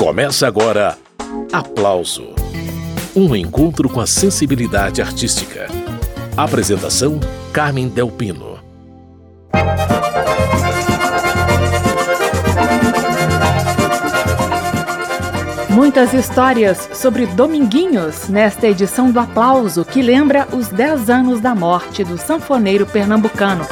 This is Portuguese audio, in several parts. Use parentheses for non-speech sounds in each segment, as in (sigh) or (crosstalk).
Começa agora Aplauso Um encontro com a sensibilidade artística. Apresentação: Carmen Delpino. Muitas histórias sobre Dominguinhos nesta edição do Aplauso, que lembra os 10 anos da morte do sanfoneiro pernambucano.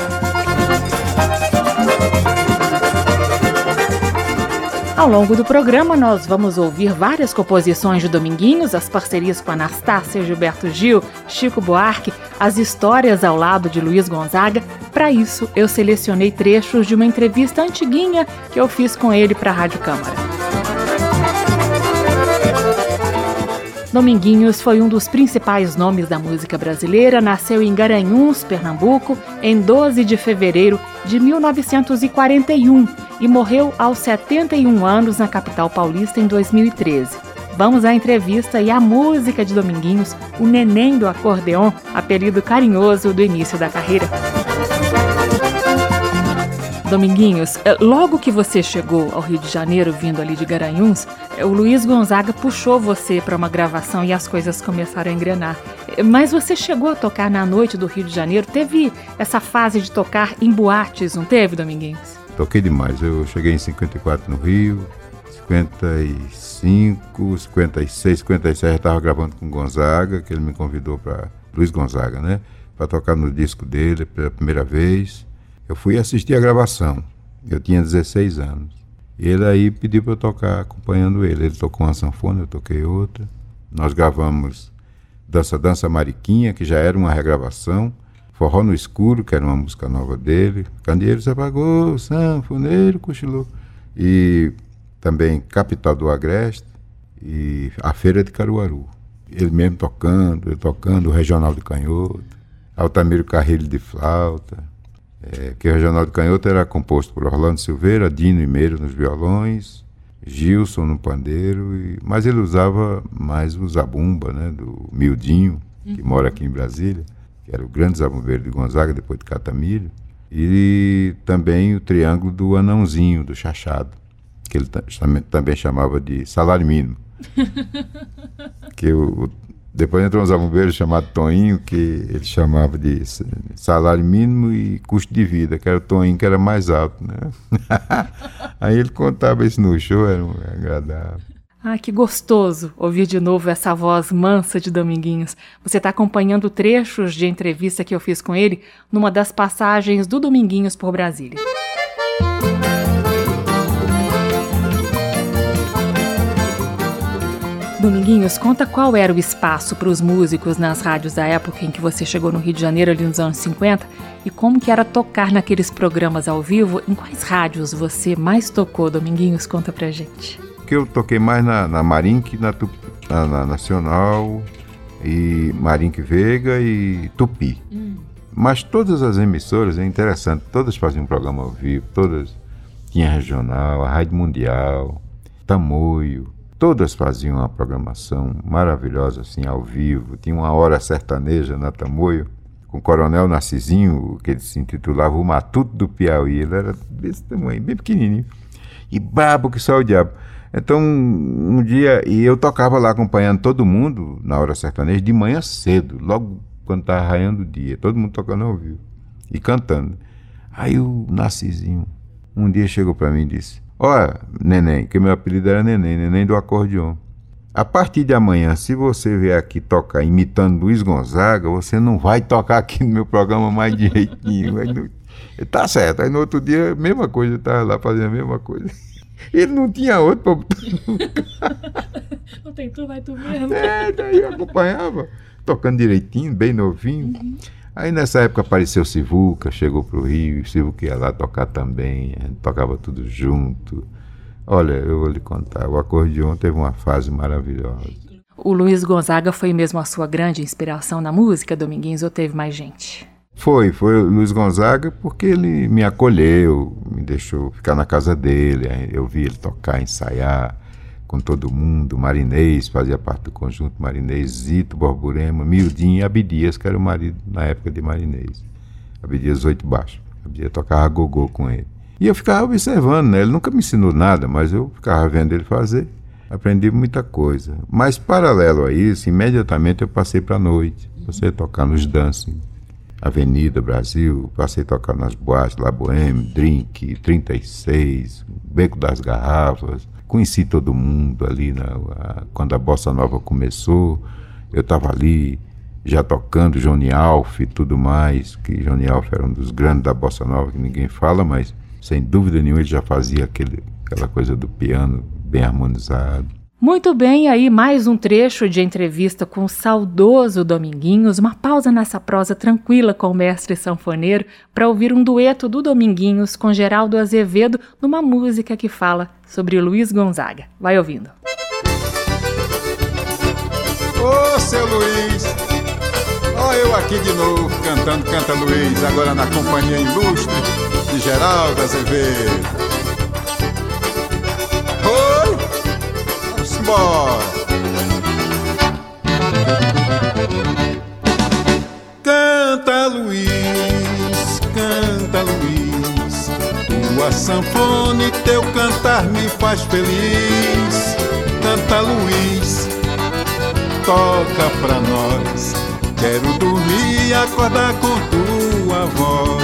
Ao longo do programa, nós vamos ouvir várias composições de Dominguinhos, as parcerias com Anastácia, Gilberto Gil, Chico Buarque, as histórias ao lado de Luiz Gonzaga. Para isso, eu selecionei trechos de uma entrevista antiguinha que eu fiz com ele para a Rádio Câmara. Dominguinhos foi um dos principais nomes da música brasileira. Nasceu em Garanhuns, Pernambuco, em 12 de fevereiro de 1941 e morreu aos 71 anos na capital paulista em 2013. Vamos à entrevista e à música de Dominguinhos, o neném do acordeon, apelido carinhoso do início da carreira. Dominguinhos, eh, logo que você chegou ao Rio de Janeiro, vindo ali de Garanhuns, eh, o Luiz Gonzaga puxou você para uma gravação e as coisas começaram a engrenar. Eh, mas você chegou a tocar na noite do Rio de Janeiro? Teve essa fase de tocar em boates, não teve, Dominguinhos? Toquei demais. Eu cheguei em 54 no Rio, 55, 56, 57 já estava gravando com Gonzaga, que ele me convidou para Luiz Gonzaga, né? Para tocar no disco dele pela primeira vez. Eu fui assistir a gravação. Eu tinha 16 anos. Ele aí pediu para eu tocar acompanhando ele. Ele tocou uma sanfona, eu toquei outra. Nós gravamos Dança Dança Mariquinha, que já era uma regravação. Forró no Escuro, que era uma música nova dele. Candeeiro se apagou, sanfoneiro cochilou. E também Capital do Agreste e a Feira de Caruaru. Ele mesmo tocando, ele tocando o Regional de Canhoto, Altamiro Carrilho de flauta. É, que o Regional de Canhoto era composto por Orlando Silveira, Dino e Meiro nos violões, Gilson no pandeiro, e, mas ele usava mais o zabumba, né, do Mildinho, que uhum. mora aqui em Brasília que era o grande zabumbeiro de Gonzaga, depois de Catamilho, e também o triângulo do anãozinho, do chachado, que ele também chamava de salário mínimo. (laughs) que o, depois entrou um zabumbeiro chamado Toninho, que ele chamava de salário mínimo e custo de vida, que era o Toninho que era mais alto. Né? (laughs) Aí ele contava isso no show, era um agradável. Ah, que gostoso ouvir de novo essa voz mansa de Dominguinhos. Você está acompanhando trechos de entrevista que eu fiz com ele numa das passagens do Dominguinhos por Brasília. Dominguinhos, conta qual era o espaço para os músicos nas rádios da época em que você chegou no Rio de Janeiro, ali nos anos 50, e como que era tocar naqueles programas ao vivo. Em quais rádios você mais tocou, Dominguinhos? Conta pra gente que eu toquei mais na, na Marink, na, na, na, Nacional, e Marink Veiga e Tupi. Hum. Mas todas as emissoras, é interessante, todas faziam um programa ao vivo, todas tinha regional, a Rádio Mundial, Tamoio, todas faziam uma programação maravilhosa assim ao vivo. Tinha uma hora sertaneja na Tamoio, com o Coronel Narcisinho, que ele se intitulava O Matuto do Piauí. Ele era desse tamanho, bem pequenininho. E brabo que só o diabo. Então, um dia, e eu tocava lá acompanhando todo mundo na hora sertaneja de manhã cedo, logo quando estava raiando o dia, todo mundo tocando ao vivo e cantando. Aí o Narcisinho um dia chegou para mim e disse: Olha, neném, que meu apelido era neném, neném do acordeon. A partir de amanhã, se você vier aqui tocar imitando Luiz Gonzaga, você não vai tocar aqui no meu programa mais direitinho. Aí, no... Tá certo. Aí no outro dia, mesma coisa, eu estava lá fazendo a mesma coisa. Ele não tinha outro para botar. não tem tu, vai tu mesmo. É, daí eu acompanhava, tocando direitinho, bem novinho. Uhum. Aí nessa época apareceu Sivuca, chegou para o Rio, Sivuca ia lá tocar também, a gente tocava tudo junto. Olha, eu vou lhe contar, o acordeon teve uma fase maravilhosa. O Luiz Gonzaga foi mesmo a sua grande inspiração na música, Dominguinhos, ou teve mais gente? Foi, foi o Luiz Gonzaga porque ele me acolheu, me deixou ficar na casa dele, eu vi ele tocar, ensaiar com todo mundo, Marinês fazia parte do conjunto Marinês, Zito, Borborema, Mildinho e Abidias, que era o marido na época de Marinês. Abidias oito baixo. Abidias tocava gogô com ele. E eu ficava observando, né? Ele nunca me ensinou nada, mas eu ficava vendo ele fazer. Aprendi muita coisa. Mas, paralelo a isso, imediatamente eu passei para a noite. Passei a tocar nos dancing, Avenida Brasil, passei a tocar nas boates, La Boheme, Drink, 36, Beco das Garrafas. Conheci todo mundo ali na, a, quando a Bossa Nova começou. Eu estava ali já tocando Johnny Alf e tudo mais, que Johnny Alf era um dos grandes da Bossa Nova que ninguém fala, mas sem dúvida nenhuma ele já fazia aquele, aquela coisa do piano bem harmonizado. Muito bem, aí mais um trecho de entrevista com o saudoso Dominguinhos, uma pausa nessa prosa tranquila com o mestre sanfoneiro para ouvir um dueto do Dominguinhos com Geraldo Azevedo numa música que fala sobre Luiz Gonzaga. Vai ouvindo. Ô, seu Luiz, ó eu aqui de novo cantando Canta Luiz, agora na companhia ilustre de Geraldo Azevedo. Embora. Canta Luiz, canta Luiz, tua sanfona e teu cantar me faz feliz. Canta Luiz, toca pra nós. Quero dormir e acordar com tua voz.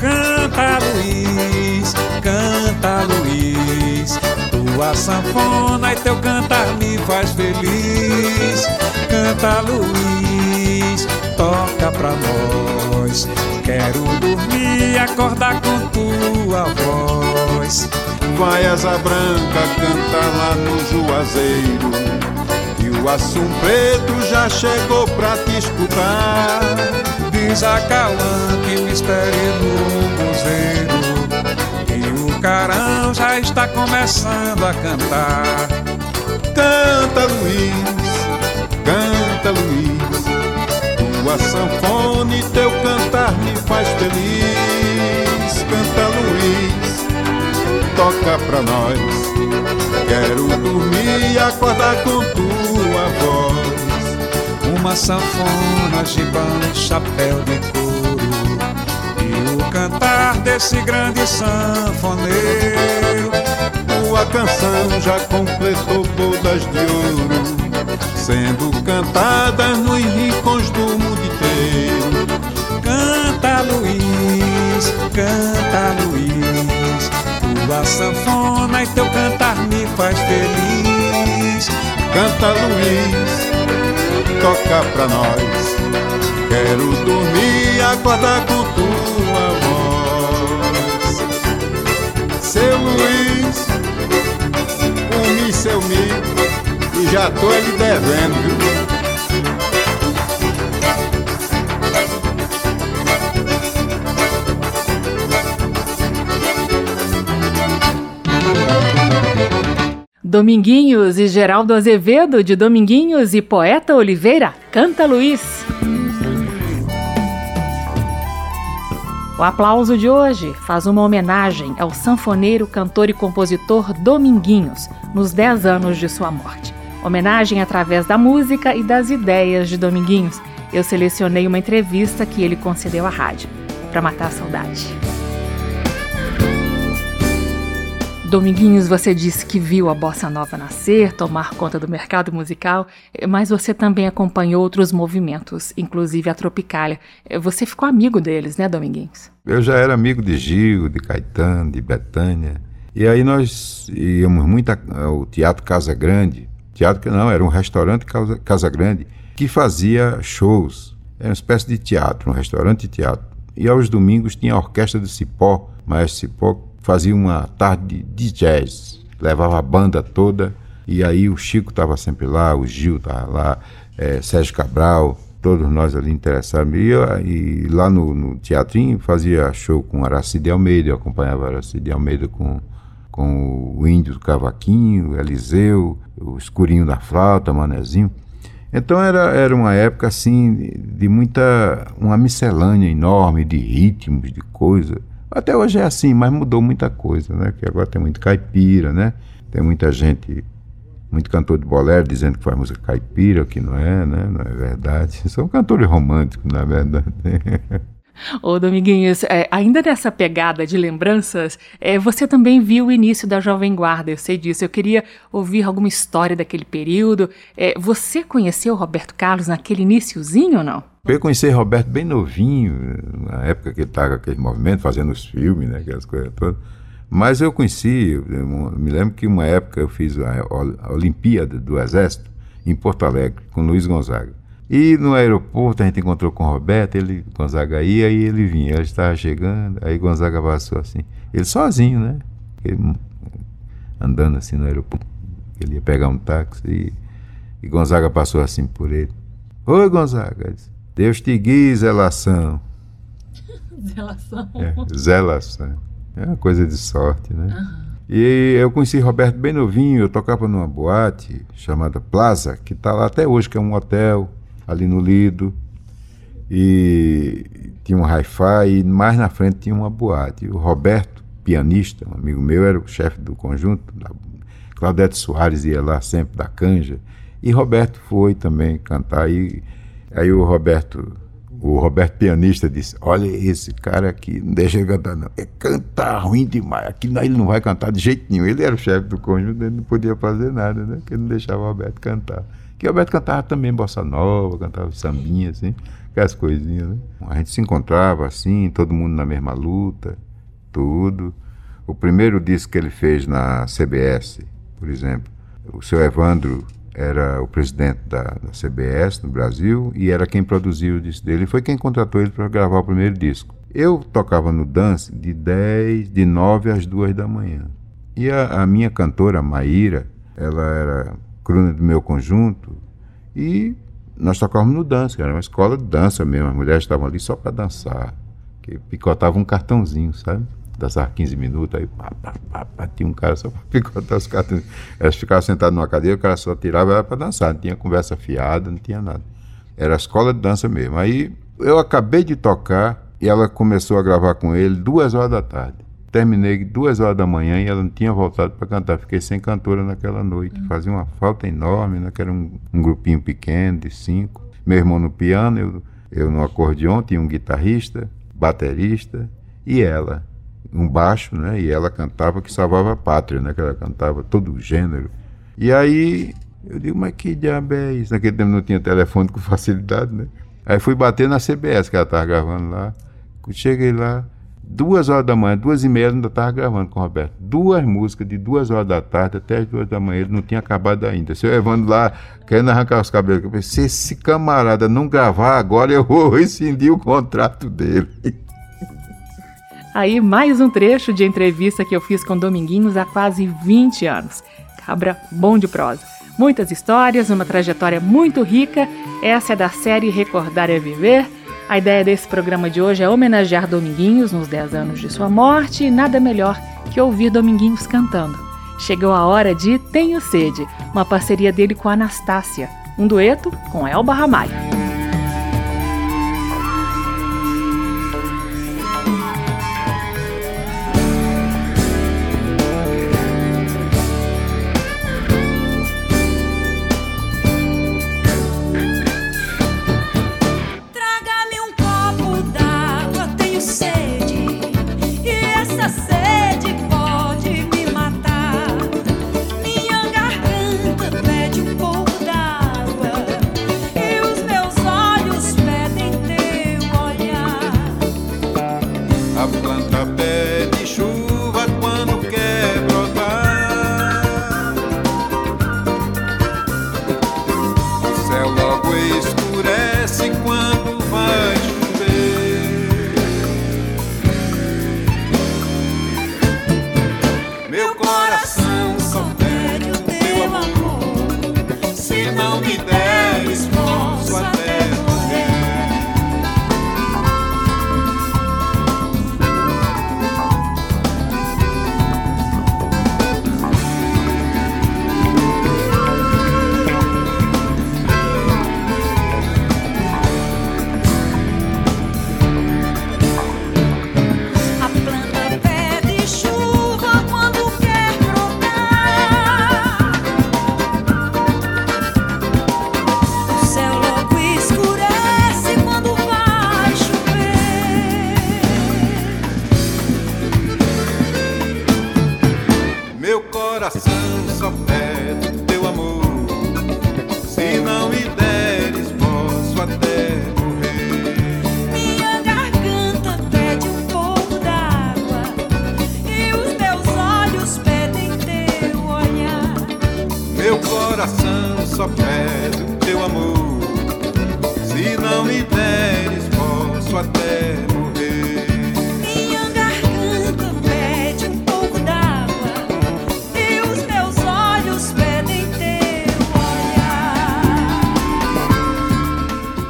Canta Luiz, canta Luiz tua sanfona e teu cantar me faz feliz. Canta Luiz, toca pra nós. Quero dormir e acordar com tua voz. Vai asa branca cantar lá no Juazeiro. E o assum preto já chegou pra te escutar. Diz a Cauã que me espere no museu carão já está começando a cantar. Canta Luiz, canta Luiz, tua sanfona e teu cantar me faz feliz. Canta Luiz, toca pra nós. Quero dormir e acordar com tua voz. Uma sanfona, gibão, chapéu de cantar desse grande sanfoneiro. Tua canção já completou bodas de ouro, sendo cantada nos rincões do mundo inteiro. Canta Luiz, canta Luiz, tua sanfona e teu cantar me faz feliz. Canta Luiz, toca pra nós. Quero dormir acordar com tua Luiz, um mi, seu mi, e já tô lhe devendo, viu? Dominguinhos e Geraldo Azevedo de Dominguinhos e Poeta Oliveira, canta Luiz. O aplauso de hoje faz uma homenagem ao sanfoneiro, cantor e compositor Dominguinhos, nos 10 anos de sua morte. Homenagem através da música e das ideias de Dominguinhos. Eu selecionei uma entrevista que ele concedeu à rádio, para matar a saudade. Dominguinhos, você disse que viu a bossa nova nascer, tomar conta do mercado musical, mas você também acompanhou outros movimentos, inclusive a Tropicália. Você ficou amigo deles, né, Dominguinhos? Eu já era amigo de Gil, de Caetano, de Betânia. E aí nós íamos muito ao Teatro Casa Grande. Teatro que não, era um restaurante Casa, Grande que fazia shows. Era uma espécie de teatro, um restaurante de teatro. E aos domingos tinha a orquestra do Cipó, mas Cipó fazia uma tarde de jazz, levava a banda toda, e aí o Chico estava sempre lá, o Gil estava lá, é, Sérgio Cabral, todos nós ali interessados. E, e lá no, no, teatrinho fazia show com Aracide Almeida, eu acompanhava Aracide Almeida com, com o Índio do Cavaquinho, o Eliseu, o Escurinho da Flauta, Manezinho. Então era, era uma época assim de muita, uma miscelânea enorme de ritmos, de coisas. Até hoje é assim, mas mudou muita coisa, né? Que agora tem muito caipira, né? Tem muita gente, muito cantor de bolero dizendo que faz música caipira, que não é, né? Não é verdade. São cantores românticos, na verdade. (laughs) Ô Dominguinhos, é, ainda nessa pegada de lembranças, é, você também viu o início da Jovem Guarda, eu sei disso. Eu queria ouvir alguma história daquele período. É, você conheceu Roberto Carlos naquele iníciozinho ou não? Eu conheci Roberto bem novinho, na época que ele estava com aquele movimento, fazendo os filmes, né, aquelas coisas todas. Mas eu conheci, eu me lembro que uma época eu fiz a Olimpíada do Exército em Porto Alegre, com Luiz Gonzaga. E no aeroporto a gente encontrou com o Roberto, ele, Gonzaga ia e ele vinha. Ele estava chegando, aí Gonzaga passou assim. Ele sozinho, né? Ele, andando assim no aeroporto. Ele ia pegar um táxi e, e Gonzaga passou assim por ele. Oi, Gonzaga. Deus te guie, zelação. (laughs) zelação. É, zelação. É uma coisa de sorte, né? Uhum. E eu conheci Roberto bem novinho, eu tocava numa boate chamada Plaza, que está lá até hoje, que é um hotel ali no Lido. E tinha um hi-fi e mais na frente tinha uma boate. o Roberto, pianista, um amigo meu, era o chefe do conjunto. Claudete Soares ia lá sempre da canja. E Roberto foi também cantar. E aí o Roberto, o Roberto pianista disse: Olha, esse cara aqui, não deixa ele cantar, não. É cantar ruim demais. Aqui ele não vai cantar de jeito nenhum. Ele era o chefe do conjunto, ele não podia fazer nada, né? Porque ele não deixava o Roberto cantar. Que Alberto cantava também bossa nova, cantava sambinha, assim, aquelas coisinhas, né? A gente se encontrava assim, todo mundo na mesma luta, tudo. O primeiro disco que ele fez na CBS, por exemplo, o seu Evandro era o presidente da, da, CBS no Brasil e era quem produziu o disco dele. Foi quem contratou ele para gravar o primeiro disco. Eu tocava no dance de 10, de 9 às 2 da manhã. E a, a minha cantora, Maíra, ela era cruna do meu conjunto e nós tocávamos no dança, era uma escola de dança mesmo, as mulheres estavam ali só para dançar, que picotava um cartãozinho, sabe? Dançava 15 minutos, aí pá, pá, pá, pá, tinha um cara só para (laughs) picotar os cartões. Elas ficavam sentadas numa cadeira, o cara só tirava ela para dançar, não tinha conversa fiada, não tinha nada. Era a escola de dança mesmo. Aí eu acabei de tocar e ela começou a gravar com ele duas horas da tarde terminei duas horas da manhã e ela não tinha voltado para cantar. Fiquei sem cantora naquela noite. Uhum. Fazia uma falta enorme, né? Que era um, um, grupinho pequeno de cinco. Meu irmão no piano, eu, eu no acordeon, tinha um guitarrista, baterista e ela. Um baixo, né? E ela cantava que salvava a pátria, né? Que ela cantava todo o gênero. E aí eu digo, mas que diabo é isso? Naquele tempo não tinha telefone com facilidade, né? Aí fui bater na CBS que ela estava gravando lá. Cheguei lá, duas horas da manhã, duas e meia, ainda estava gravando com o Roberto. Duas músicas de duas horas da tarde até as duas da manhã, ele não tinha acabado ainda. Seu Evandro lá, querendo arrancar os cabelos, eu pensei, se esse camarada não gravar agora, eu vou rescindir o contrato dele. (laughs) Aí, mais um trecho de entrevista que eu fiz com Dominguinhos há quase 20 anos. Cabra bom de prosa. Muitas histórias, uma trajetória muito rica. Essa é da série Recordar é Viver a ideia desse programa de hoje é homenagear Dominguinhos nos 10 anos de sua morte e nada melhor que ouvir Dominguinhos cantando. Chegou a hora de Tenho Sede, uma parceria dele com Anastácia, um dueto com Elba Ramalho.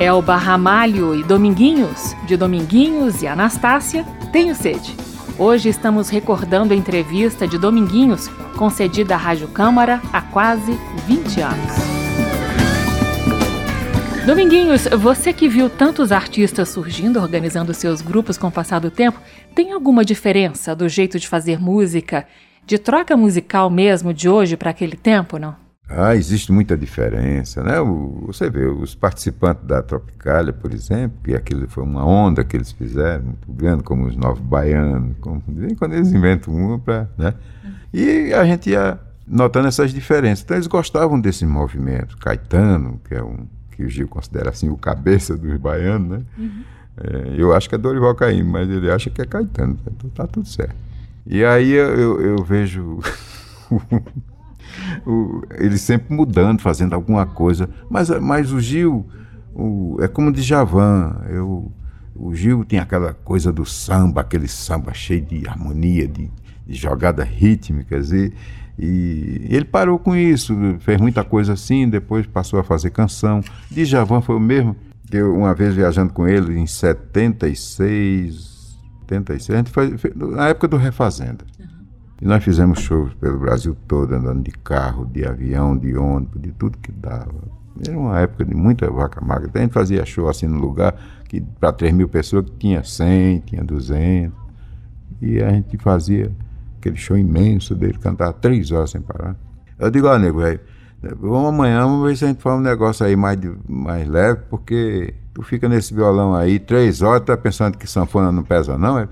Elba Ramalho e Dominguinhos, de Dominguinhos e Anastácia, Tenho Sede. Hoje estamos recordando a entrevista de Dominguinhos, concedida à Rádio Câmara há quase 20 anos. Dominguinhos, você que viu tantos artistas surgindo, organizando seus grupos com o passar do tempo, tem alguma diferença do jeito de fazer música, de troca musical mesmo de hoje para aquele tempo, não? Ah, existe muita diferença, né? O- você vê, os participantes da Tropicália, por exemplo, que aquilo foi uma onda que eles fizeram, muito grande, como os Novos Baianos, como, quando eles inventam uma para... Né? E a gente ia notando essas diferenças. Então eles gostavam desse movimento. Caetano, que é um que o Gil considera assim o cabeça dos baianos, né? É, eu acho que é Dorival Caymmi, mas ele acha que é Caetano, então tá tudo certo. E aí eu, eu- eu vejo (laughs) o- ele sempre mudando, fazendo alguma coisa. Mas, mas o Gil o- é como o Djavan. Eu, o Gil tem aquela coisa do samba, aquele samba cheio de harmonia, de, de jogadas rítmicas. E, e ele parou com isso, fez muita coisa assim, depois passou a fazer canção. Djavan foi o mesmo. Eu, uma vez viajando com ele em 76, 76 a gente foi, foi na época do Refazenda. E nós fizemos shows pelo Brasil todo, andando de carro, de avião, de ônibus, de tudo que dava. Era uma época de muita vaca magra. Então a gente fazia show assim no lugar que para 3 mil pessoas que tinha 100, tinha 200. E a gente fazia aquele show imenso dele, cantava três horas sem parar. Eu digo, ó, nego, velho, vamos amanhã, vamos ver se a gente faz um negócio aí mais, de- mais leve, porque tu fica nesse violão aí três horas, tá pensando que sanfona não pesa, não? é?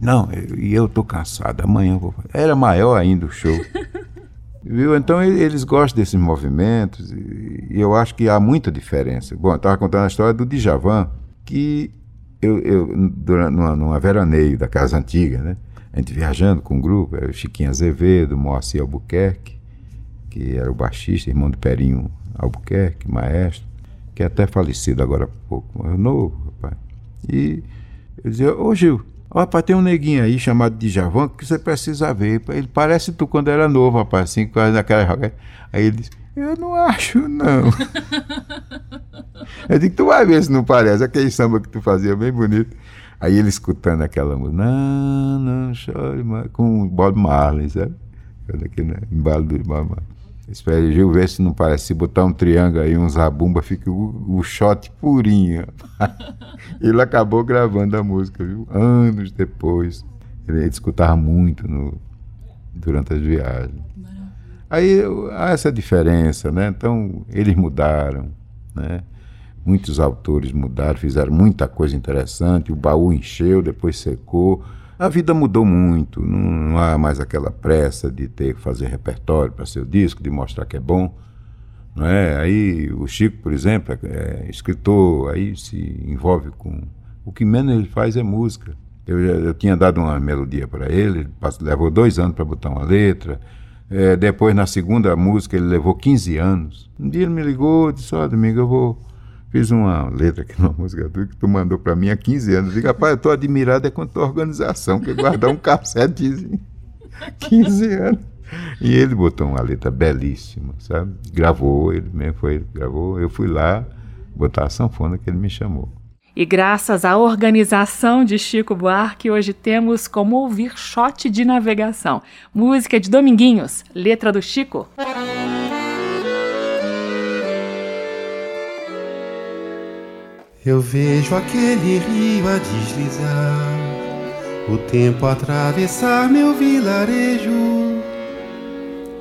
Não, eu- e eu tô cansado, amanhã eu vou fazer. Era maior ainda o show. (laughs) Viu? Então eles gostam desses movimentos e eu acho que há muita diferença. Bom, eu estava contando a história do Djavan, que eu, eu durante, numa, numa veraneio da casa antiga, né? A gente viajando com um grupo, era o Chiquinho Azevedo, Moacir Albuquerque, que era o baixista, irmão do Perinho Albuquerque, maestro, que é até falecido agora há pouco, mas novo, rapaz. E eu dizia, ô Gil, rapaz, tem um neguinho aí chamado Djavan que você precisa ver. Ele parece tu quando era novo, rapaz, assim, quase naquela joga. Aí ele disse, eu não acho, não. (laughs) eu digo, tu vai ver se não parece, aquele samba que tu fazia bem bonito. Aí ele escutando aquela música, não, não chore com o Bob Marley, sabe? Aquele né, embalo do Bob Marley. Espere, Gil, ver se não parece. Se botar um triângulo aí, um zabumba, fica o, o shot purinho. (laughs) ele acabou gravando a música, viu? Anos depois. Ele, ele escutava muito no, durante as viagens. Aí há essa diferença, né? Então, eles mudaram, né? Muitos autores mudaram, fizeram muita coisa interessante, o baú encheu, depois secou. A vida mudou muito, não, há mais aquela pressa de ter que fazer repertório para seu disco, de mostrar que é bom. Não é? Aí o Chico, por exemplo, é, é escritor, aí se envolve com. O que menos ele faz é música. Eu, eu tinha dado uma melodia para ele, ele pass- levou dois anos para botar uma letra. É, depois, na segunda música, ele levou 15 anos. Um dia ele me ligou e disse: Ó, Domingo, eu vou. Fiz uma letra aqui (laughs) numa música tua que tu mandou para mim há 15 anos. Eu digo, rapaz, eu tô admirado é com a tua organização, que guardar um cassetezinho. 15 (laughs) anos. E ele botou uma letra belíssima, sabe? Gravou, ele mesmo foi, ele gravou. Eu fui lá botar a sanfona que ele me chamou. E graças à organização de Chico Buarque, hoje temos como ouvir Shot de Navegação, música de Dominguinhos, letra do Chico. Eu vejo aquele rio a deslizar, o tempo atravessar meu vilarejo,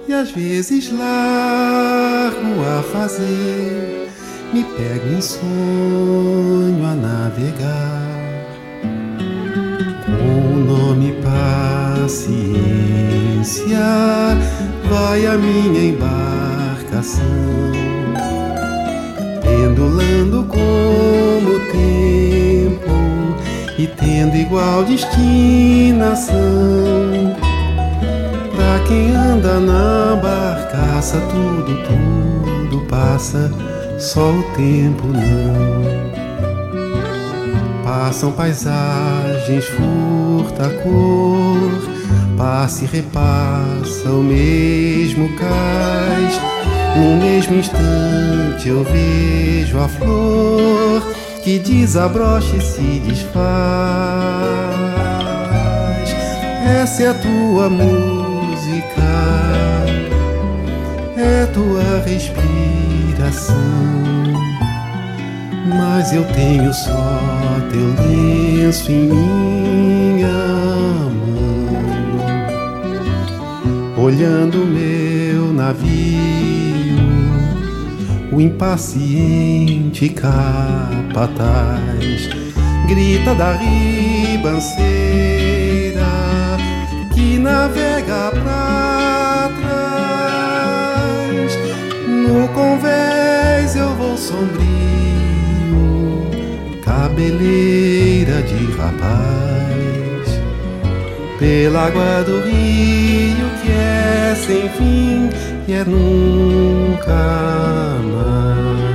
e às vezes largo a fazer, me pego em sonho a navegar. Com o nome paciência, vai a minha embarcação, pendulando tempo e tendo igual destinação. Pra quem anda na barcaça, tudo, tudo passa, só o tempo não. Passam paisagens, furta cor passa e repassa o mesmo cais. No mesmo instante eu vejo a flor que desabrocha e se desfaz. Essa é a tua música, é tua respiração. Mas eu tenho só teu lenço em minha olhando meu o impaciente capataz grita da ribanceira que navega pra trás. No convés eu vou sombrio, cabeleira de rapaz, pela água do rio que é sem fim e é nunca mais.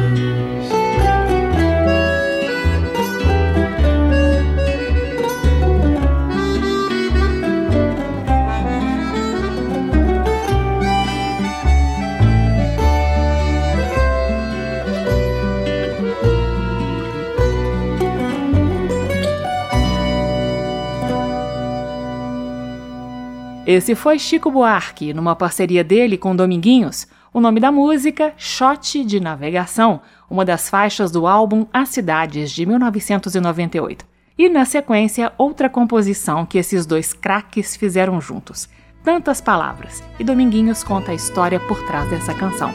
Esse foi Chico Buarque, numa parceria dele com Dominguinhos. O nome da música, Shot de Navegação, uma das faixas do álbum As Cidades, de 1998. E, na sequência, outra composição que esses dois craques fizeram juntos. Tantas Palavras. E Dominguinhos conta a história por trás dessa canção.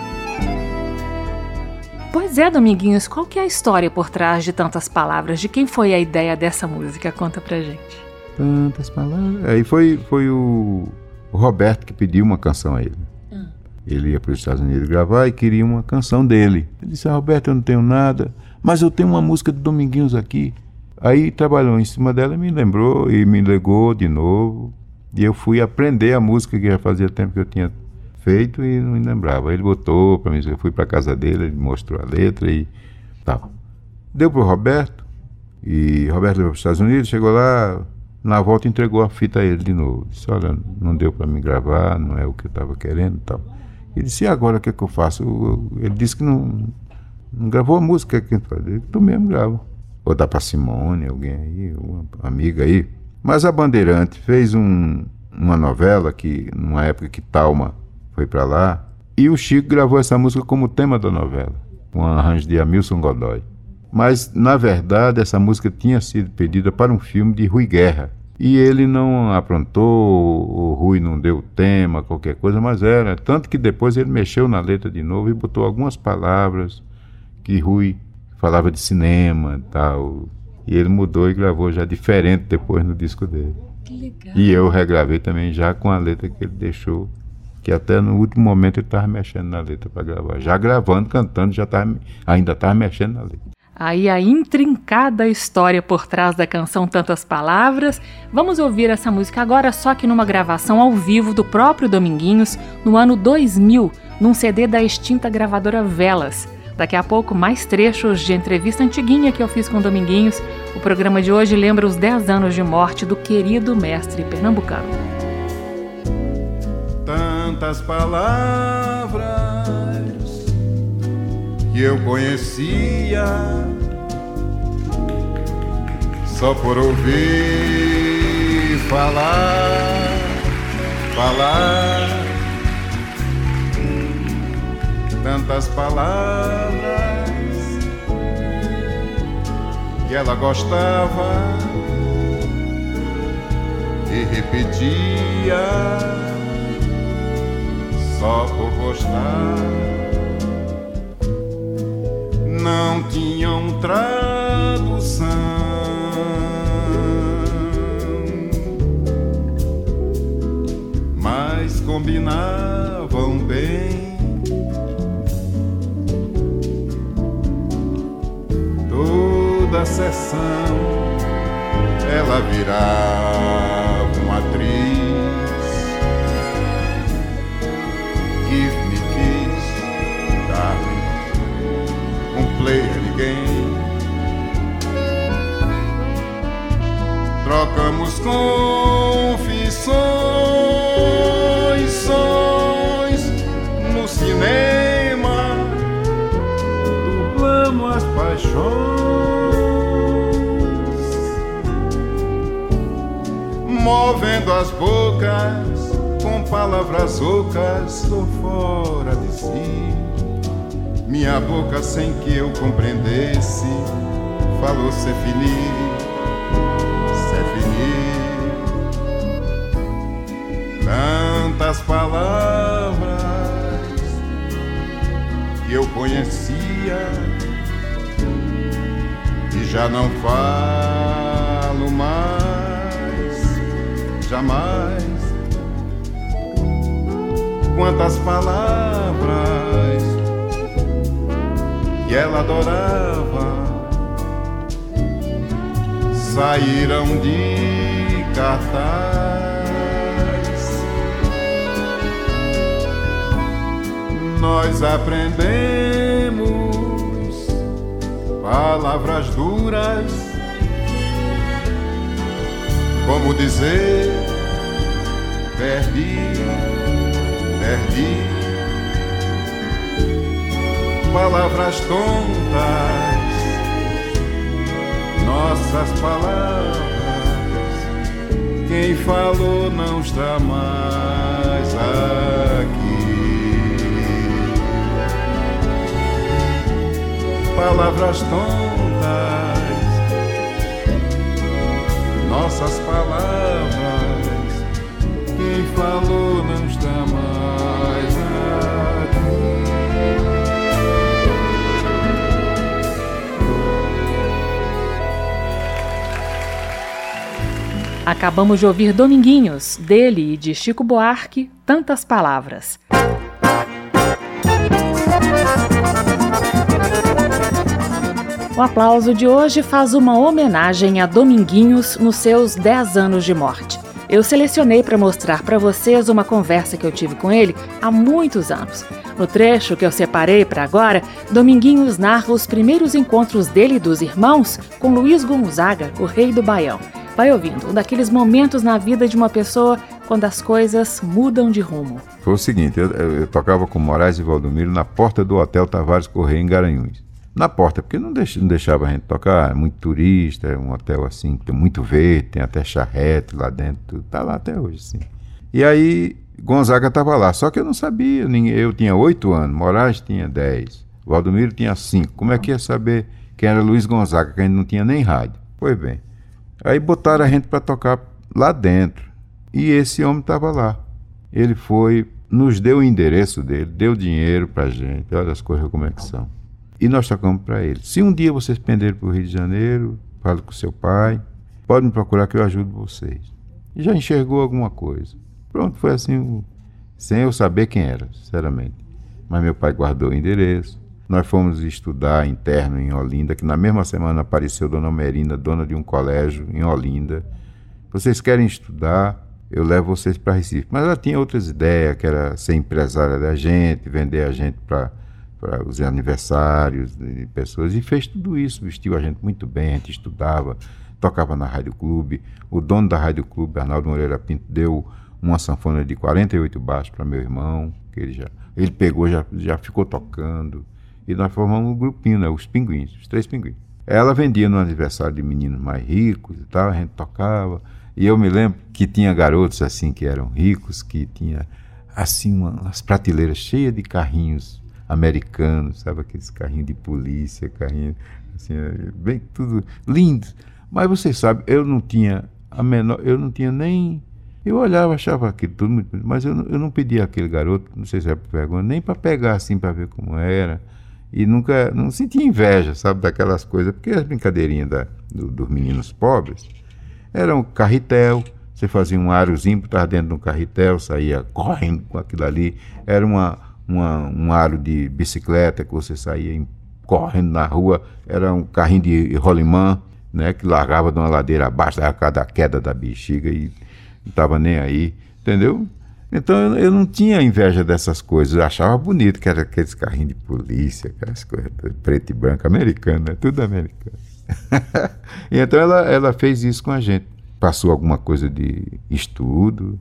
Pois é, Dominguinhos, qual que é a história por trás de Tantas Palavras? De quem foi a ideia dessa música? Conta pra gente. Tantas palavras. Aí foi, foi o, Roberto que pediu uma canção a ele. Hum. Ele ia para os Estados Unidos gravar e queria uma canção dele. Ele disse: ah, Roberto, eu não tenho nada, mas eu tenho uma música de Dominguinhos aqui. Aí trabalhou em cima dela, me lembrou e me legou de novo. E eu fui aprender a música que já fazia tempo que eu tinha feito e não me lembrava. Ele botou para mim, eu fui para casa dele, ele mostrou a letra e tal. Deu para o Roberto, e Roberto levou para os Estados Unidos, chegou lá, na volta entregou a fita a ele de novo. Disse, olha, não deu para me gravar, não é o que eu estava querendo e tal. Ele disse, e agora o que, é que eu faço? Ele disse que não, não gravou a música que ele tu mesmo grava. Ou dá para Simone, alguém aí, uma amiga aí. Mas a Bandeirante fez um, uma novela que, numa época que Talma foi para lá, e o Chico gravou essa música como tema da novela, com um arranjo de Amilson Godoy. Mas, na verdade, essa música tinha sido pedida para um filme de Rui Guerra. E ele não aprontou, o Rui não deu tema, qualquer coisa, mas era. Tanto que depois ele mexeu na letra de novo e botou algumas palavras que Rui falava de cinema e tal. E ele mudou e gravou já diferente depois no disco dele. Que legal. E eu regravei também já com a letra que ele deixou, que até no último momento ele estava mexendo na letra para gravar. Já gravando, cantando, já tava, ainda estava mexendo na letra. Aí a intrincada história por trás da canção Tantas Palavras. Vamos ouvir essa música agora, só que numa gravação ao vivo do próprio Dominguinhos, no ano 2000, num CD da extinta gravadora Velas. Daqui a pouco, mais trechos de entrevista antiguinha que eu fiz com Dominguinhos. O programa de hoje lembra os 10 anos de morte do querido mestre pernambucano. Tantas palavras que eu conhecia só por ouvir falar, falar tantas palavras que ela gostava e repetia só por gostar não tinham tradução. Mas combinavam bem. Toda sessão ela virá. Um player again. Trocamos confissões, sons no cinema, dublamos as paixões. movendo as bocas com palavras ocas, tô fora de si. Minha boca, sem que eu compreendesse, falou fini, ser fini. Tantas palavras que eu conhecia e já não falo mais jamais. Quantas palavras ela adorava. Saíram de cartaz. Nós aprendemos palavras duras. Como dizer perdi, perdi palavras tontas, nossas palavras. Quem falou não está mais aqui. Palavras tontas nossas palavras. Quem falou não Acabamos de ouvir Dominguinhos, dele e de Chico Buarque, Tantas Palavras. O aplauso de hoje faz uma homenagem a Dominguinhos nos seus 10 anos de morte. Eu selecionei para mostrar para vocês uma conversa que eu tive com ele há muitos anos. No trecho que eu separei para agora, Dominguinhos narra os primeiros encontros dele e dos irmãos com Luiz Gonzaga, o rei do Baião. Vai ouvindo, um daqueles momentos na vida de uma pessoa quando as coisas mudam de rumo. Foi o seguinte, eu, eu, tocava com Moraes e Valdomiro na porta do Hotel Tavares Correia em Garanhuns na porta, porque não, deixa, não deixava a gente tocar, é muito turista, é um hotel assim, tem muito verde, tem até charrete lá dentro, tá lá até hoje, sim. E aí Gonzaga estava lá, só que eu não sabia, eu tinha oito anos, Moraes tinha dez, Valdomiro tinha cinco, como é que ia saber quem era Luiz Gonzaga, que a gente não tinha nem rádio? Pois bem, aí botaram a gente para tocar lá dentro, e esse homem estava lá. Ele foi, nos deu o endereço dele, deu dinheiro pra gente, olha as coisas como é que são. E nós tocamos para ele. Se um dia vocês penderem para o Rio de Janeiro, fale com seu pai, pode me procurar que eu ajudo vocês. E já enxergou alguma coisa. Pronto, foi assim, sem eu saber quem era, sinceramente. Mas meu pai guardou o endereço. Nós fomos estudar interno em Olinda, que na mesma semana apareceu Dona Merina, dona de um colégio em Olinda. Vocês querem estudar? Eu levo vocês para Recife. Mas ela tinha outras ideias, que era ser empresária da gente, vender a gente para para os aniversários de pessoas e fez tudo isso, vestiu a gente muito bem, a gente estudava, tocava na Rádio Clube. O dono da Rádio Clube, Arnaldo Moreira Pinto, deu uma sanfona de 48 baixos para meu irmão, que ele já ele pegou, já, já ficou tocando. E nós formamos um grupinho, né, os pinguins, os três pinguins. Ela vendia no aniversário de meninos mais ricos e tal, a gente tocava. E eu me lembro que tinha garotos assim que eram ricos, que tinha assim uma, umas prateleiras cheias de carrinhos americanos, sabe? Aqueles carrinhos de polícia, carrinho assim, bem tudo lindo. Mas você sabe, eu não tinha a menor, eu não tinha nem. Eu olhava, achava aquilo tudo muito. Mas eu, eu não pedia aquele garoto, não sei se por vergonha, nem para pegar assim, para ver como era. E nunca, não sentia inveja, sabe, daquelas coisas, porque as brincadeirinhas da, do, dos meninos pobres eram carretel, você fazia um arozinho, estava dentro de um carretel, saía correndo com aquilo ali. Era uma, uma, um aro de bicicleta que você saía correndo na rua, era um carrinho de rolimã, né, que largava de uma ladeira abaixo, cada queda da bexiga e não estava nem aí, entendeu? Então eu, eu, não tinha inveja dessas coisas, eu achava bonito que era aqueles carrinhos de polícia, aquelas coisas preto e branco, americano, né? tudo americano. (laughs) então ela, ela fez isso com a gente. Passou alguma coisa de estudo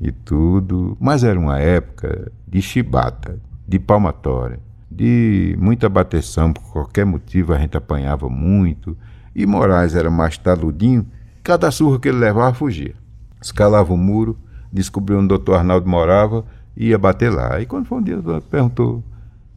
e tudo, mas era uma época de chibata, de palmatória, de muita bateção, por qualquer motivo a gente apanhava muito. E Moraes era mais taludinho, cada surra que ele levava fugia. Escalava o muro, descobriu onde o doutor Arnaldo morava e ia bater lá. E quando foi um dia, perguntou: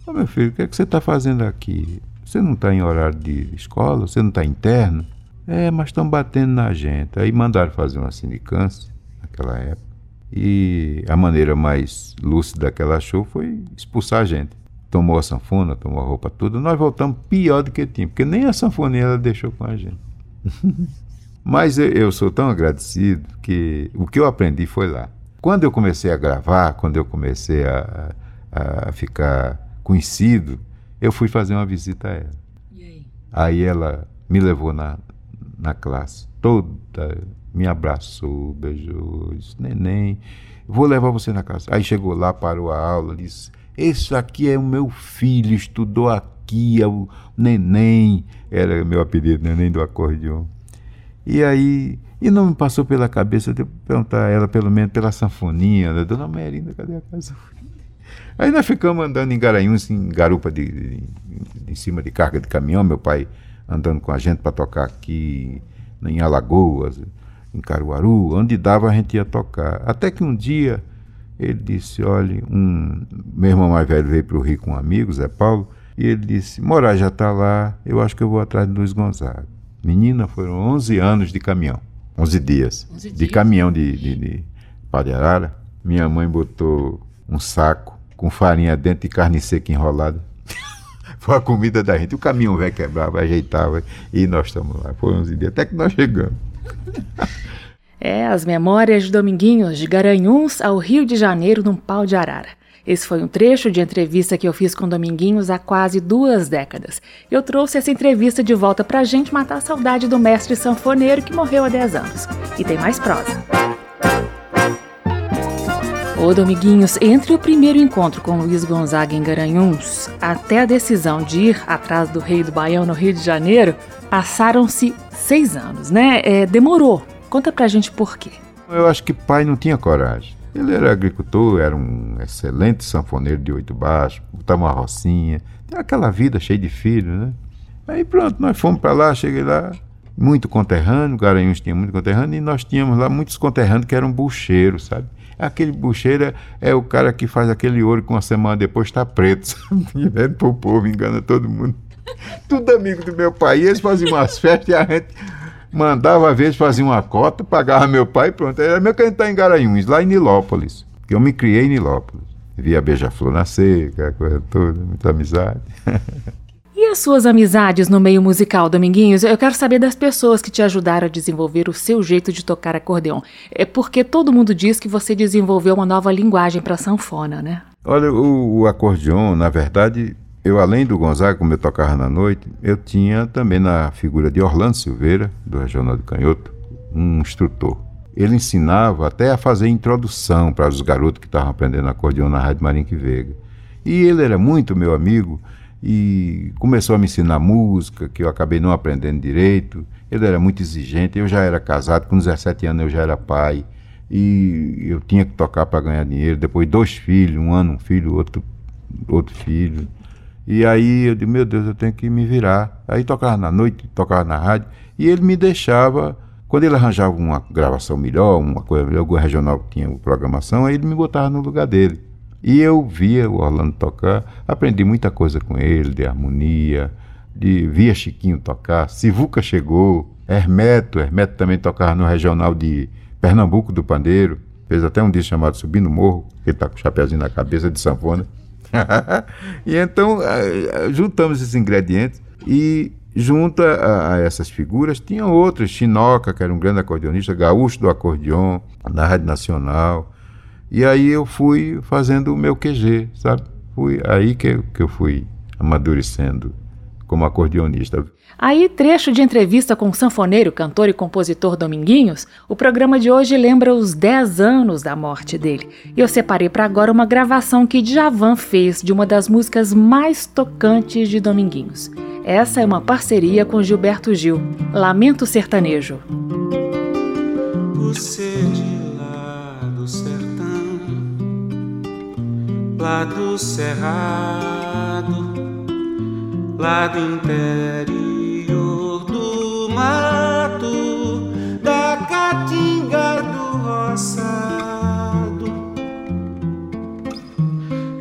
oh, meu filho, o que, é que você está fazendo aqui? Você não está em horário de escola? Você não está interno? É, mas estão batendo na gente. Aí mandaram fazer uma sindicância naquela época. E a maneira mais lúcida que ela achou foi expulsar a gente. Tomou a sanfona, tomou a roupa toda. Nós voltamos pior do que tinha, porque nem a sanfoninha ela deixou com a gente. (laughs) Mas eu sou tão agradecido que o que eu aprendi foi lá. Quando eu comecei a gravar, quando eu comecei a, a ficar conhecido, eu fui fazer uma visita a ela. Aí? aí? ela me levou na, na classe, toda, me abraçou, beijou, disse, neném, vou levar você na casa. Aí chegou lá, parou a aula, disse, esse aqui é o meu filho, estudou aqui, é o neném, era meu apelido, neném do acordeão. E aí, e não me passou pela cabeça de perguntar a ela, pelo menos pela sanfoninha, da Dona Merinda, cadê a casa? (laughs) Aí nós ficamos andando em Garanhuns, em garupa de, de, de, em cima de carga de caminhão, meu pai andando com a gente para tocar aqui em Alagoas, em Caruaru, onde dava a gente ia tocar. Até que um dia ele disse, olha, um, meu irmão mais velho veio para o Rio com um amigo, Zé Paulo, e ele disse, Moraes já está lá, eu acho que eu vou atrás de Luiz Gonzaga. Menina, foram 11 anos de caminhão. 11 dias. 11 de caminhão de, de, de pau de arara. Minha mãe botou um saco com farinha dentro e carne seca enrolada. (laughs) Foi a comida da gente. O caminhão velho quebrava, ajeitava e nós estamos lá. Foi 11 dias, até que nós chegamos. (laughs) É, as memórias de Dominguinhos de Garanhuns ao Rio de Janeiro num pau de arara. Esse foi um trecho de entrevista que eu fiz com Dominguinhos há quase duas décadas. Eu trouxe essa entrevista de volta pra gente matar a saudade do mestre sanfoneiro que morreu há 10 anos. E tem mais prosa. Ô Dominguinhos, entre o primeiro encontro com Luiz Gonzaga em Garanhuns até a decisão de ir atrás do Rei do Baião no Rio de Janeiro, passaram-se seis anos, né? É, demorou. Conta pra gente por quê. Eu acho que pai não tinha coragem. Ele era agricultor, era um excelente sanfoneiro de oito baixos, botava uma rocinha, tem aquela vida cheia de filhos, né? Aí pronto, nós fomos para lá, cheguei lá, muito conterrâneo, Garanhuns tinha muito conterrâneo, e nós tínhamos lá muitos conterrâneos que eram bucheiros, sabe? Aquele bucheiro é, é, o cara que faz aquele ouro que uma semana depois está preto, (laughs) sabe? E pro povo, engana todo mundo. (laughs) Tudo amigo do meu pai, eles faziam umas festas e a gente mandava, às vezes, fazia uma cota, pagava meu pai e pronto. Era meu que a gente tá em Garanhuns, lá em Nilópolis. Que eu me criei em Nilópolis. Via Beija-Flor nascer, aquela coisa toda, muita amizade. (laughs) E as suas amizades no meio musical, Dominguinhos? Eu quero saber das pessoas que te ajudaram a desenvolver o seu jeito de tocar acordeon. É porque todo mundo diz que você desenvolveu uma nova linguagem para sanfona, né? Olha, o, o acordeon, na verdade, eu, além do Gonzaga, como eu tocava na noite, eu tinha também na figura de Orlando Silveira, do Regional do Canhoto, um instrutor. Ele ensinava até a fazer introdução para os garotos que estavam aprendendo acordeão na Rádio Marinque Veiga. E ele era muito meu amigo e começou a me ensinar música, que eu acabei não aprendendo direito. Ele era muito exigente, eu já era casado, com 17 anos eu já era pai. E eu tinha que tocar para ganhar dinheiro. Depois, dois filhos, um ano um filho, outro, outro filho. E aí eu disse, meu Deus, eu tenho que me virar. Aí tocava na noite, tocava na rádio, e ele me deixava, quando ele arranjava uma gravação melhor, uma coisa melhor, o regional que tinha programação, aí ele me botava no lugar dele. E eu via o Orlando tocar, aprendi muita coisa com ele, de harmonia, de via Chiquinho tocar, Sivuca chegou, Hermeto, Hermeto também tocava no regional de Pernambuco do Pandeiro, fez até um disco chamado Subindo Morro, que ele tá com o chapéuzinho na cabeça de sanfona. (laughs) e então juntamos esses ingredientes e junto a, a, essas figuras tinham outras, Chinoca, que era um grande acordeonista, Gaúcho do acordeon, na Rádio Nacional. E aí eu fui fazendo o meu QG, sabe? Fui aí que, que eu fui amadurecendo como acordeonista. Aí, trecho de entrevista com o sanfoneiro, cantor e compositor Dominguinhos, o programa de hoje lembra os 10 anos da morte dele. E eu separei para agora uma gravação que Djavan fez de uma das músicas mais tocantes de Dominguinhos. Essa é uma parceria com Gilberto Gil, Lamento Sertanejo. Você de lá do sertão, lá do cerrado, lá do interior do mato, da caatinga do roçado.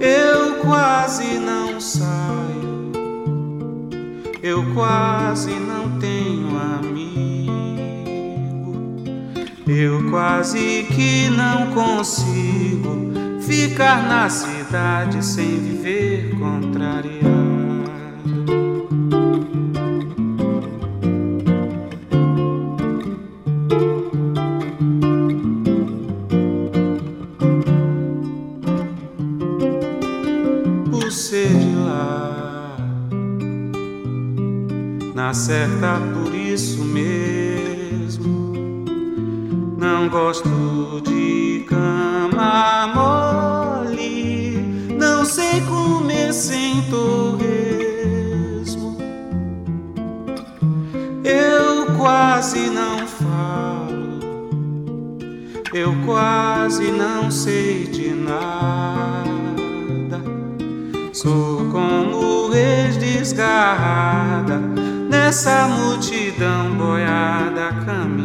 Eu quase não saio, eu quase não tenho amigo, eu quase que não consigo ficar na cidade sem viver contrariado. Na certa por isso mesmo, não gosto de cama mole, não sei comer sem torresmo. Quase não falo, eu quase não sei de nada. Sou como ex desgarrada nessa multidão boiada caminhando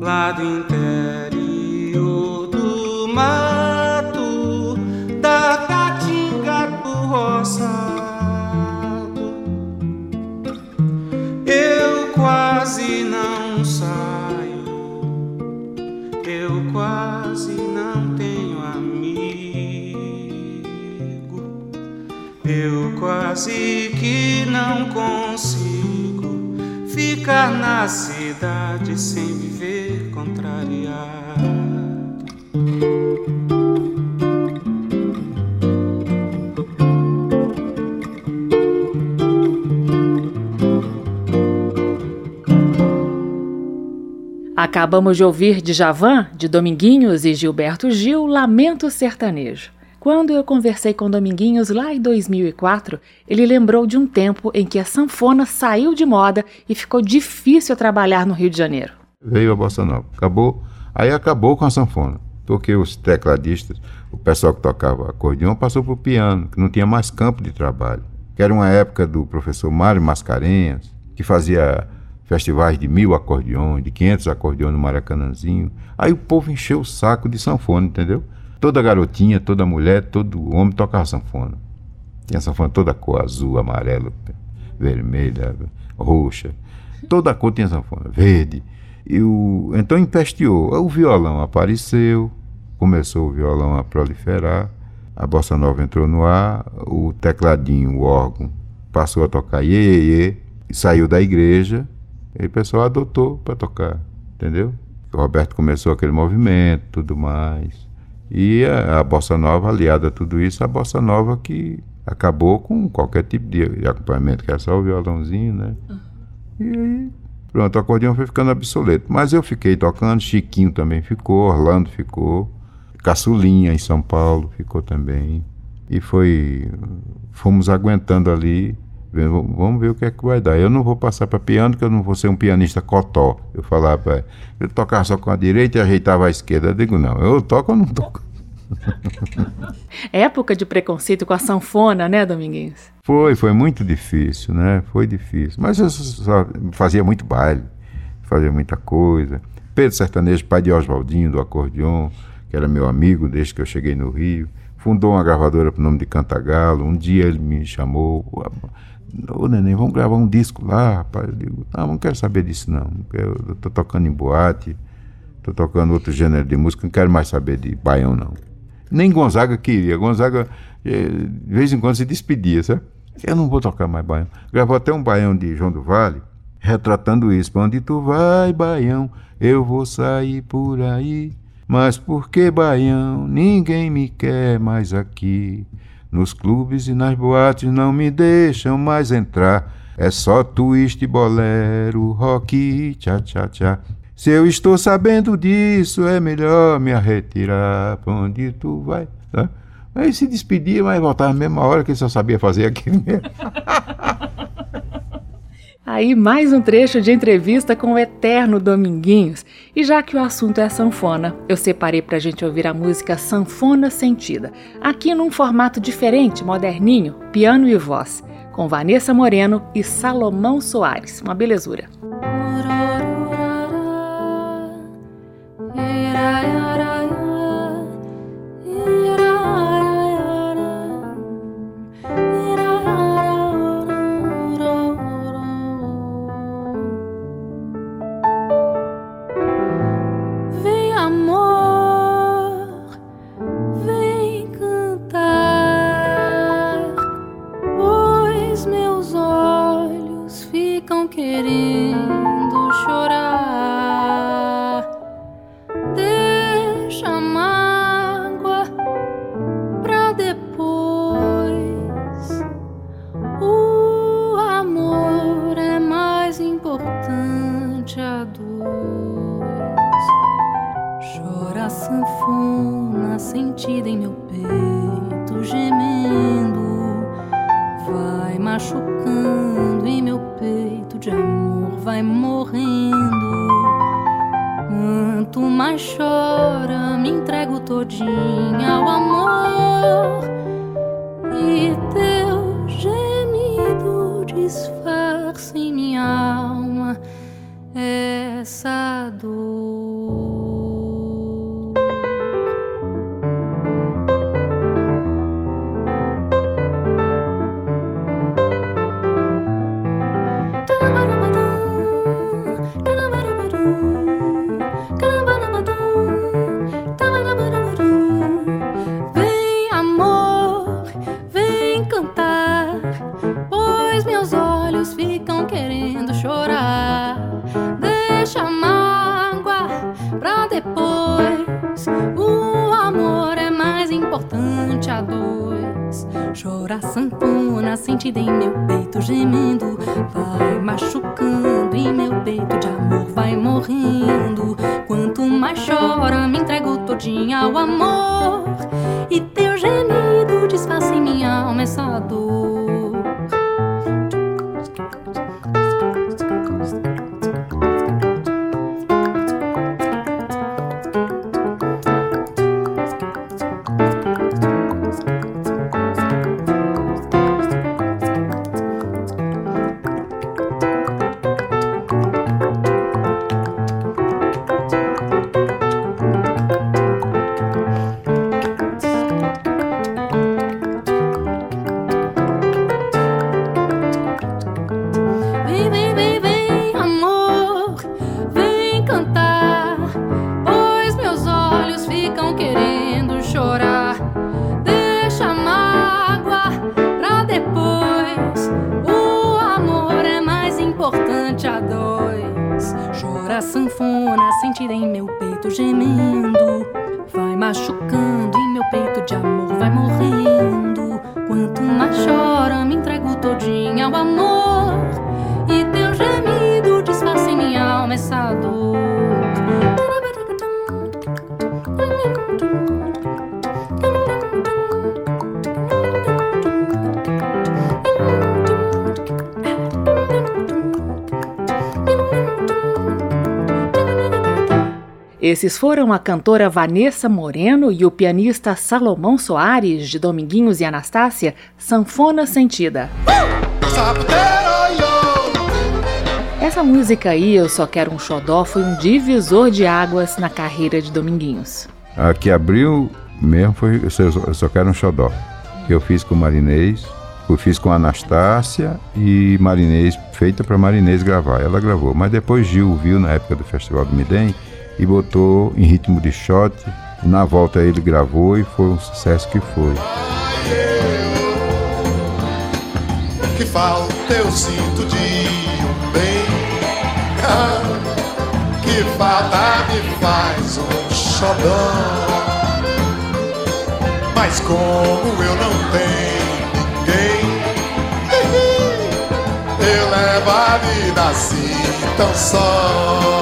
lá do interior do mato, da caatinga do roçado. Eu quase não saio, eu quase não tenho amigo, eu quase que não consigo ficar na cidade sem viver contrariado. Acabamos de ouvir Djavan, de Dominguinhos e Gilberto Gil, Lamento Sertanejo. Quando eu conversei com Dominguinhos lá em 2004, ele lembrou de um tempo em que a sanfona saiu de moda e ficou difícil trabalhar no Rio de Janeiro. Veio a bossa nova. Acabou. Aí acabou com a sanfona. Porque os tecladistas, o pessoal que tocava acordeão, passou para o piano, que não tinha mais campo de trabalho. Que era uma época do professor Mário Mascarenhas, que fazia festivais de mil acordeões, de 500 acordeões no Maracanãzinho. Aí o povo encheu o saco de sanfona, entendeu? Toda garotinha, toda mulher, todo homem tocava sanfona. Tinha sanfona toda cor, azul, amarelo, vermelha, roxa. Toda cor tinha sanfona, verde. E o, então empesteou. O violão apareceu, começou o violão a proliferar, a bossa nova entrou no ar, o tecladinho, o órgão, passou a tocar iê, iê, iê, e saiu da igreja, e o pessoal adotou para tocar, entendeu? O Roberto começou aquele movimento, tudo mais. E a, a bossa nova, aliada a tudo isso, a bossa nova que acabou com qualquer tipo de acompanhamento, que era só o violãozinho, né? E aí, pronto, o acordeão foi ficando obsoleto. Mas eu fiquei tocando, Chiquinho também ficou, Orlando ficou, Caçulinha em São Paulo ficou também. E foi, fomos aguentando ali, vamos ver o que é que vai dar. Eu não vou passar para piano, porque eu não vou ser um pianista cotó. Eu falava, eu tocava só com a direita e ajeitava a esquerda. Eu digo, não, eu toco ou não toco? (laughs) Época de preconceito com a sanfona, né, Dominguinhos? Foi, foi muito difícil, né? Foi difícil. Mas eu só fazia muito baile, fazia muita coisa. Pedro Sertanejo, pai de Oswaldinho, do acordeon, que era meu amigo desde que eu cheguei no Rio. Fundou uma gravadora com o nome de Cantagalo. Um dia ele me chamou. Ô, neném, vamos gravar um disco lá, rapaz. Eu digo, não, não quero saber disso, não. Eu tô tocando em boate, tô tocando outro gênero de música, não quero mais saber de baião, não. Nem Gonzaga queria. Gonzaga, eh, de vez em quando, se despedia, sabe? Eu não vou tocar mais baião. Gravou até um baião de João do Vale, retratando isso. Pra onde tu vai, baião? Eu vou sair por aí. Mas por que baião? Ninguém me quer mais aqui. Nos clubes e nas boates não me deixam mais entrar. É só twist, bolero, rock, tchá, tchá, tchá. Se eu estou sabendo disso, é melhor me retirar. Pra onde tu vai? Tá? Aí se despedia, mas voltava na mesma hora que ele só sabia fazer aquilo mesmo. (laughs) Aí mais um trecho de entrevista com o eterno Dominguinhos. E já que o assunto é sanfona, eu separei pra gente ouvir a música Sanfona Sentida, aqui num formato diferente, moderninho, piano e voz, com Vanessa Moreno e Salomão Soares. Uma belezura. Importante a dois. Chora sanfona sentida em meu peito gemendo, vai machucando e meu peito de amor vai morrendo. Quanto mais chora, me entrego todinha ao amor e teu gemido disfarça em minha alma essa dor. Esses foram a cantora Vanessa Moreno e o pianista Salomão Soares, de Dominguinhos e Anastácia, Sanfona Sentida. Essa música aí, Eu Só Quero um Xodó, foi um divisor de águas na carreira de Dominguinhos. A que abriu mesmo foi Eu Só Quero um Xodó, que eu fiz com Marinês, eu fiz com Anastácia e Marinês, feita para Marinês gravar. Ela gravou, mas depois Gil viu na época do Festival do Midem e botou em ritmo de shot. Na volta ele gravou e foi um sucesso que foi. Que falta eu sinto de um bem Que falta me faz um xodó Mas como eu não tenho ninguém (laughs) Eu levo a vida assim tão só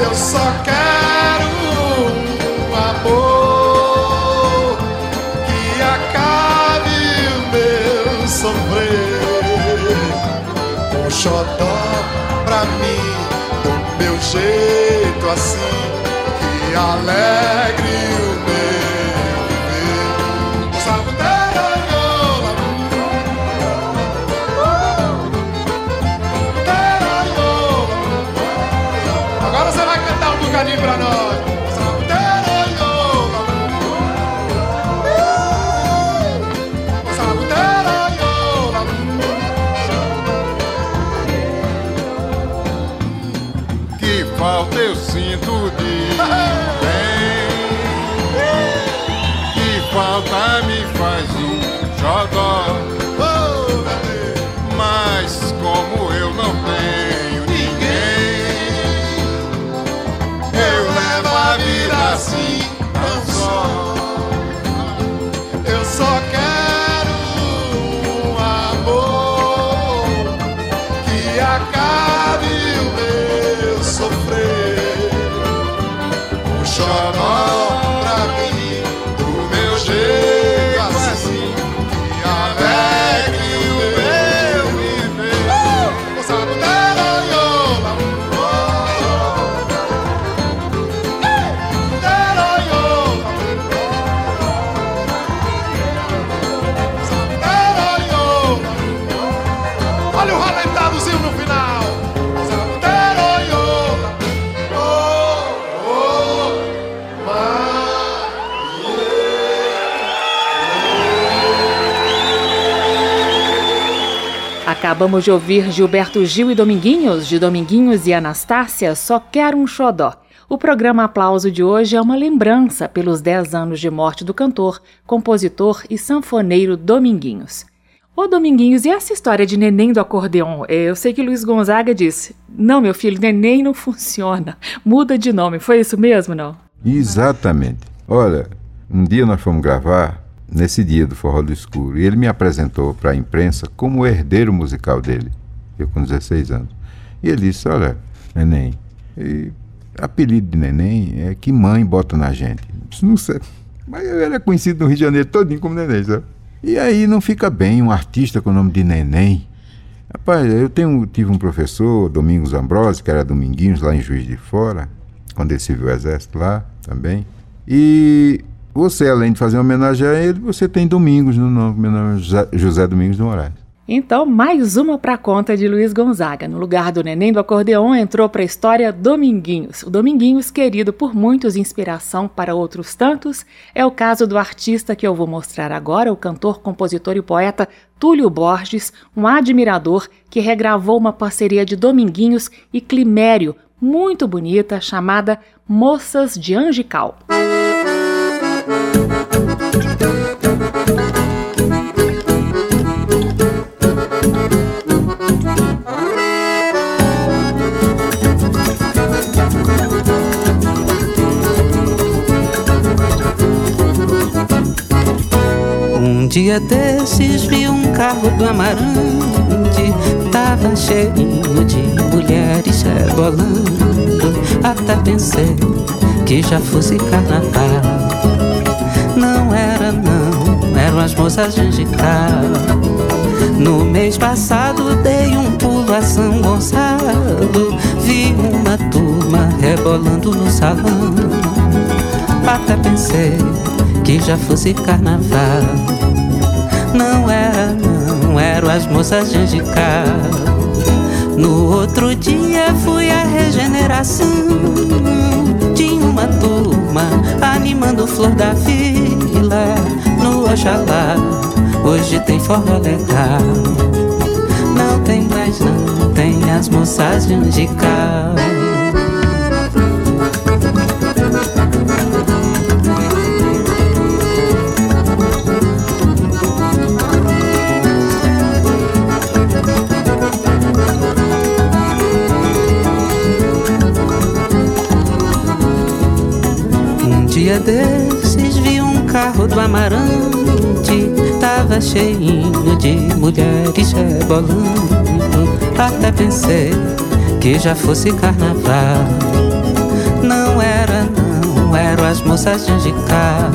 eu só quero um amor que acabe o meu sofrer. Um xodó pra mim, do meu jeito assim, que alegre o falta me faz um jogó. Mas como eu não tenho assim Acabamos de ouvir Gilberto Gil e Dominguinhos, de Dominguinhos e Anastácia, Só Quero um Xodó. O programa Aplauso de hoje é uma lembrança pelos 10 anos de morte do cantor, compositor e sanfoneiro Dominguinhos. Ô Dominguinhos, e essa história de neném do acordeon? Eu sei que Luiz Gonzaga disse: Não, meu filho, neném não (laughs) funciona. Muda de nome. Foi isso mesmo, não? Exatamente. Olha, um dia nós fomos gravar, nesse dia do Forró do Escuro, e ele me apresentou para a imprensa como o herdeiro musical dele, eu com 16 anos. E ele disse: Olha, neném, e apelido de neném é que mãe bota na gente. Não sei. Mas ele é conhecido no Rio de Janeiro todinho como neném, sabe? E aí não fica bem um artista com o nome de neném. Rapaz, eu tenho, tive um professor, Domingos Ambrosio, que era Dominguinhos, lá em Juiz de Fora, quando ele serviu o exército lá também. E você, além de fazer uma homenagem a ele, você tem Domingos no nome, é José Domingos de Moraes. Então, mais uma para conta de Luiz Gonzaga. No lugar do neném do acordeon entrou para a história Dominguinhos. O Dominguinhos, querido por muitos e inspiração para outros tantos, é o caso do artista que eu vou mostrar agora, o cantor, compositor e poeta Túlio Borges, um admirador que regravou uma parceria de Dominguinhos e Climério, muito bonita, chamada Moças de Angical. Dia desses vi um carro do Amarante, tava cheio de mulheres rebolando. Até pensei que já fosse carnaval. Não era, não, eram as moças de Angical. No mês passado dei um pulo a São Gonçalo, vi uma turma rebolando no salão. Até pensei que já fosse carnaval. Não era, não, eram as moças de Angical. No outro dia fui à regeneração. Tinha uma turma animando flor da vila no Oxalá. Hoje tem forró legal. Não tem mais, não tem as moças de Angical. Desses vi um carro do Amarante Tava cheinho de mulheres rebolando Até pensei que já fosse carnaval. Não era não, eram as moças de Angical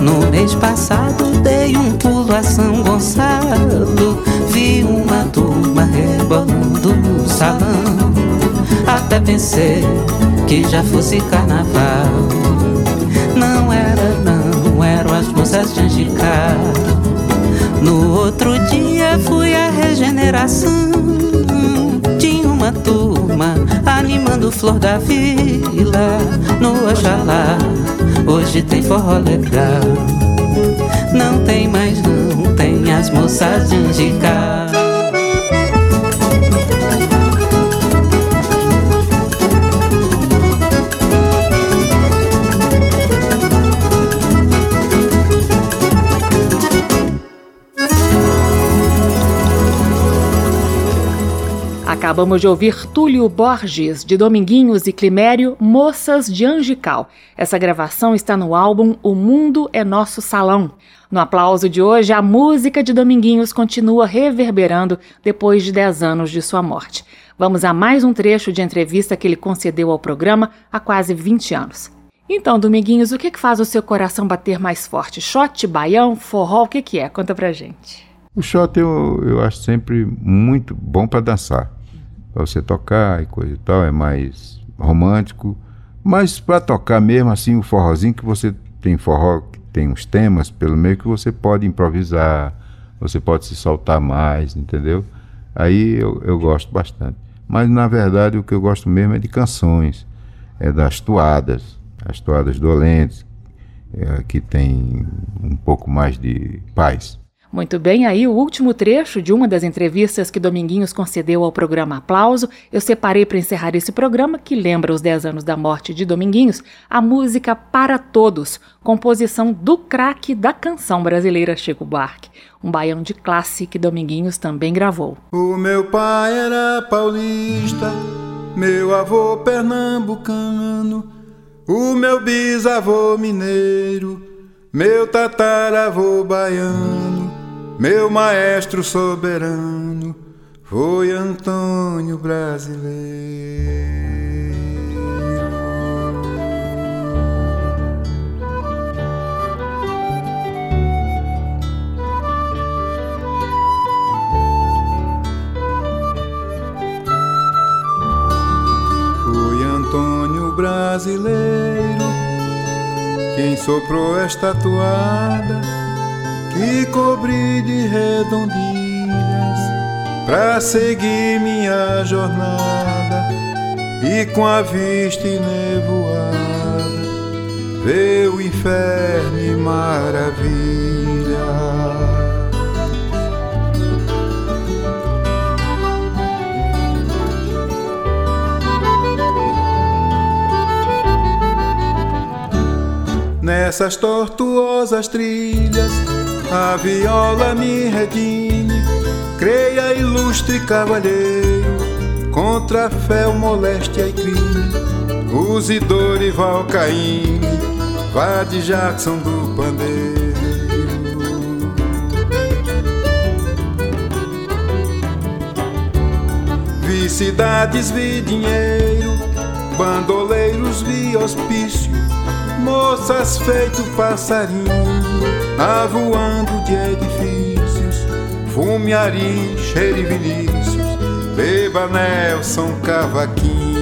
No mês passado dei um pulo a São Gonçalo. Vi uma turma rebolando no salão. Até pensei que já fosse carnaval não era, não eram as moças de Angical. No outro dia fui à regeneração. Tinha uma turma animando flor da vila no Oxalá. Hoje tem forró legal. Não tem mais, não tem as moças de Angical. Acabamos de ouvir Túlio Borges, de Dominguinhos e Climério, Moças de Angical. Essa gravação está no álbum O Mundo é Nosso Salão. No aplauso de hoje, a música de Dominguinhos continua reverberando depois de 10 anos de sua morte. Vamos a mais um trecho de entrevista que ele concedeu ao programa há quase 20 anos. Então, Dominguinhos, o que, que faz o seu coração bater mais forte? Shot, baião, forró, o que, que é? Conta pra gente. O shot eu, eu acho sempre muito bom para dançar para você tocar e coisa e tal, é mais romântico. Mas para tocar mesmo assim o forrozinho que você tem forró que tem uns temas pelo meio que você pode improvisar, você pode se soltar mais, entendeu? Aí eu, eu gosto bastante. Mas na verdade o que eu gosto mesmo é de canções, é das toadas, as toadas dolentes, é, que tem um pouco mais de paz. Muito bem, aí o último trecho de uma das entrevistas que Dominguinhos concedeu ao programa Aplauso, eu separei para encerrar esse programa, que lembra os 10 anos da morte de Dominguinhos, a música Para Todos, composição do craque da canção brasileira Chico Buarque, um baião de classe que Dominguinhos também gravou. O meu pai era paulista, meu avô pernambucano, o meu bisavô mineiro, meu tataravô baiano. Meu maestro soberano foi Antônio Brasileiro. Foi Antônio Brasileiro quem soprou esta toada e cobri de redondilhas pra seguir minha jornada e com a vista nevoada ver o inferno e maravilha. Nessas tortuosas trilhas a viola me redime. Creia, ilustre cavalheiro, contra fé, moléstia e crime. Use dor e valcaíne, vá de Jackson do pandeiro. Vi cidades, vi dinheiro, bandoleiros, vi hospício, moças feito passarinho avoando de edifícios, fumeari, cheiro e Vinícius, beba Nelson Cavaquinho.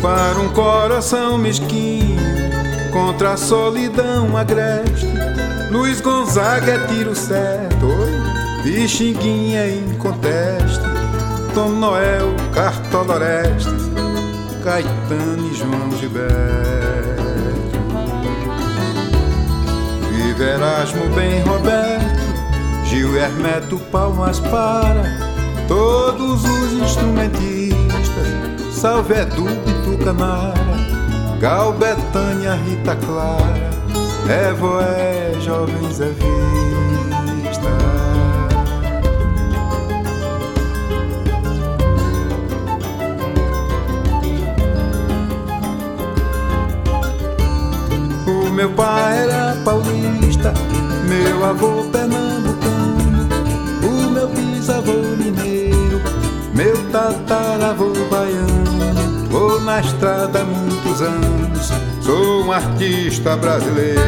Para um coração mesquinho, contra a solidão agreste, Luiz Gonzaga é tiro certo, oi, Bixinguinha em conteste, Tom Noel, Cartoloreste, Caetano e João Gilberto. Vive Erasmo bem Roberto, Gil Hermeto Palmas para. Todos os instrumentistas Salve Edu e Tucanara, Gal Betânia, Rita Clara, Evoé, Jovens é Vista. Um artista brasileiro.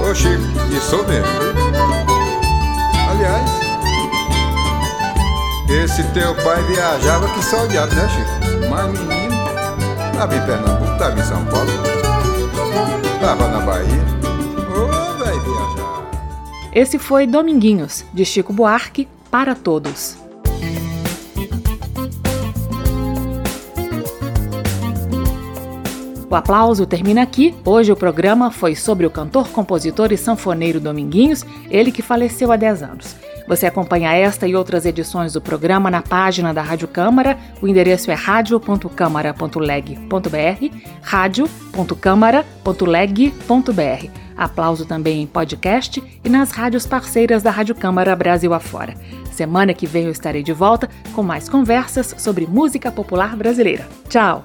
Ô Chico, e sou mesmo. Aliás, esse teu pai viajava que só odiado, né, Chico? Mas menino, tava em Pernambuco, tava em São Paulo, tava na Bahia. Ô, velho, viajar. Esse foi Dominguinhos, de Chico Buarque, para todos. O aplauso termina aqui. Hoje o programa foi sobre o cantor, compositor e sanfoneiro Dominguinhos, ele que faleceu há 10 anos. Você acompanha esta e outras edições do programa na página da Rádio Câmara. O endereço é radio.câmara.leg.br, radio.câmara.leg.br. Aplauso também em podcast e nas rádios parceiras da Rádio Câmara Brasil afora. Semana que vem eu estarei de volta com mais conversas sobre música popular brasileira. Tchau!